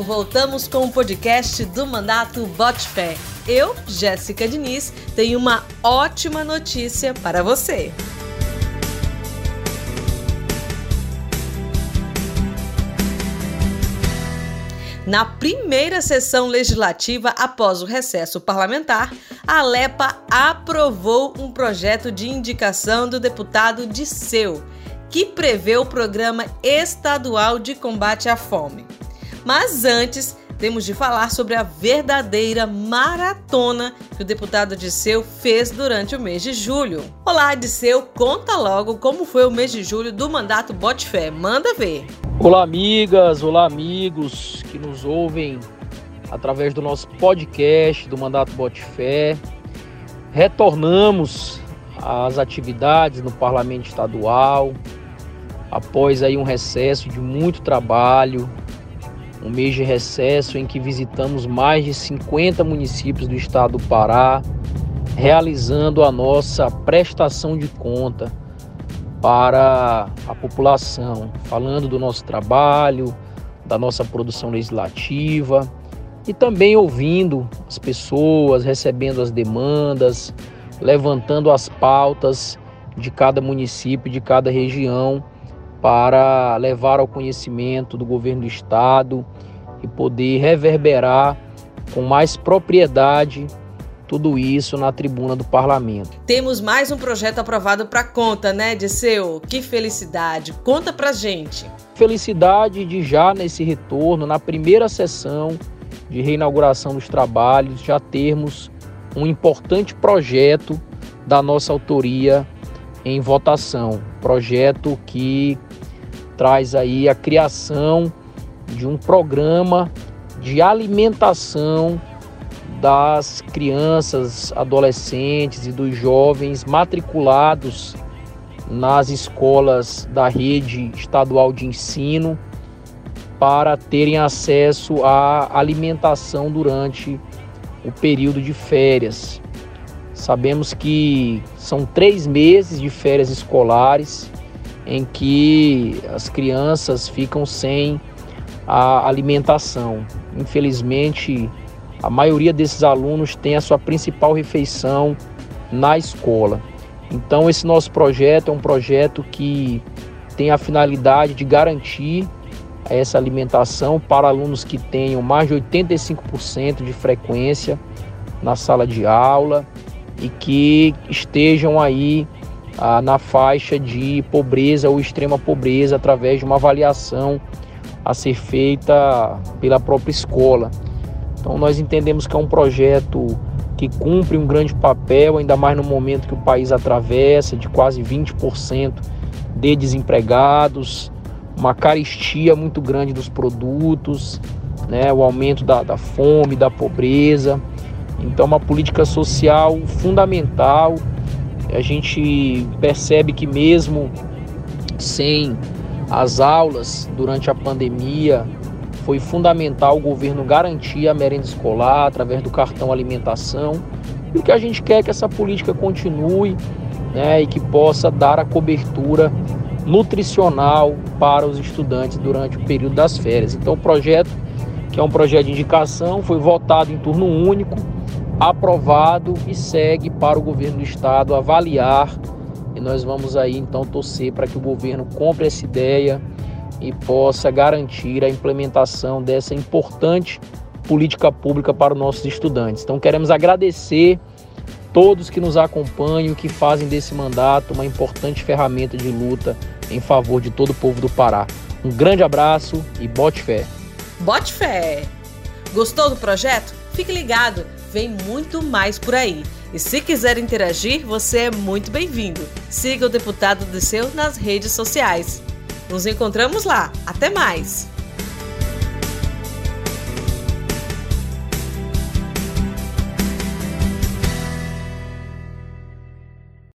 voltamos com o podcast do Mandato Bote Fé. Eu, Jéssica Diniz, tenho uma ótima notícia para você. Na primeira sessão legislativa após o recesso parlamentar, a Alepa aprovou um projeto de indicação do deputado Disseu, que prevê o programa estadual de combate à fome. Mas antes, temos de falar sobre a verdadeira maratona que o deputado Disseu fez durante o mês de julho. Olá, Disseu, conta logo como foi o mês de julho do mandato Bote Fé. Manda ver. Olá, amigas, olá, amigos que nos ouvem através do nosso podcast do Mandato Bote Fé. Retornamos às atividades no Parlamento Estadual após aí um recesso de muito trabalho, um mês de recesso em que visitamos mais de 50 municípios do estado do Pará, realizando a nossa prestação de conta para a população, falando do nosso trabalho, da nossa produção legislativa e também ouvindo as pessoas, recebendo as demandas, levantando as pautas de cada município, de cada região para levar ao conhecimento do governo do estado e poder reverberar com mais propriedade tudo isso na tribuna do parlamento. Temos mais um projeto aprovado para conta, né, Disseu? Que felicidade! Conta pra gente. Felicidade de já nesse retorno, na primeira sessão de reinauguração dos trabalhos, já termos um importante projeto da nossa autoria em votação. Projeto que traz aí a criação de um programa de alimentação das crianças, adolescentes e dos jovens matriculados nas escolas da rede estadual de ensino para terem acesso à alimentação durante o período de férias. Sabemos que são três meses de férias escolares em que as crianças ficam sem a alimentação. Infelizmente, a maioria desses alunos tem a sua principal refeição na escola. Então, esse nosso projeto é um projeto que tem a finalidade de garantir essa alimentação para alunos que tenham mais de 85% de frequência na sala de aula e que estejam aí ah, na faixa de pobreza ou extrema pobreza através de uma avaliação a ser feita pela própria escola. Então nós entendemos que é um projeto que cumpre um grande papel, ainda mais no momento que o país atravessa de quase 20% de desempregados, uma caristia muito grande dos produtos, né, o aumento da, da fome, da pobreza. Então, uma política social fundamental. A gente percebe que, mesmo sem as aulas durante a pandemia, foi fundamental o governo garantir a merenda escolar através do cartão alimentação. E o que a gente quer é que essa política continue né, e que possa dar a cobertura nutricional para os estudantes durante o período das férias. Então, o projeto, que é um projeto de indicação, foi votado em turno único, aprovado e segue para o governo do estado avaliar. E nós vamos aí então torcer para que o governo compre essa ideia e possa garantir a implementação dessa importante política pública para os nossos estudantes. Então, queremos agradecer todos que nos acompanham, que fazem desse mandato uma importante ferramenta de luta em favor de todo o povo do Pará. Um grande abraço e bote fé. Bote fé! Gostou do projeto? Fique ligado, vem muito mais por aí. E se quiser interagir, você é muito bem-vindo. Siga o deputado do seu nas redes sociais. Nos encontramos lá. Até mais!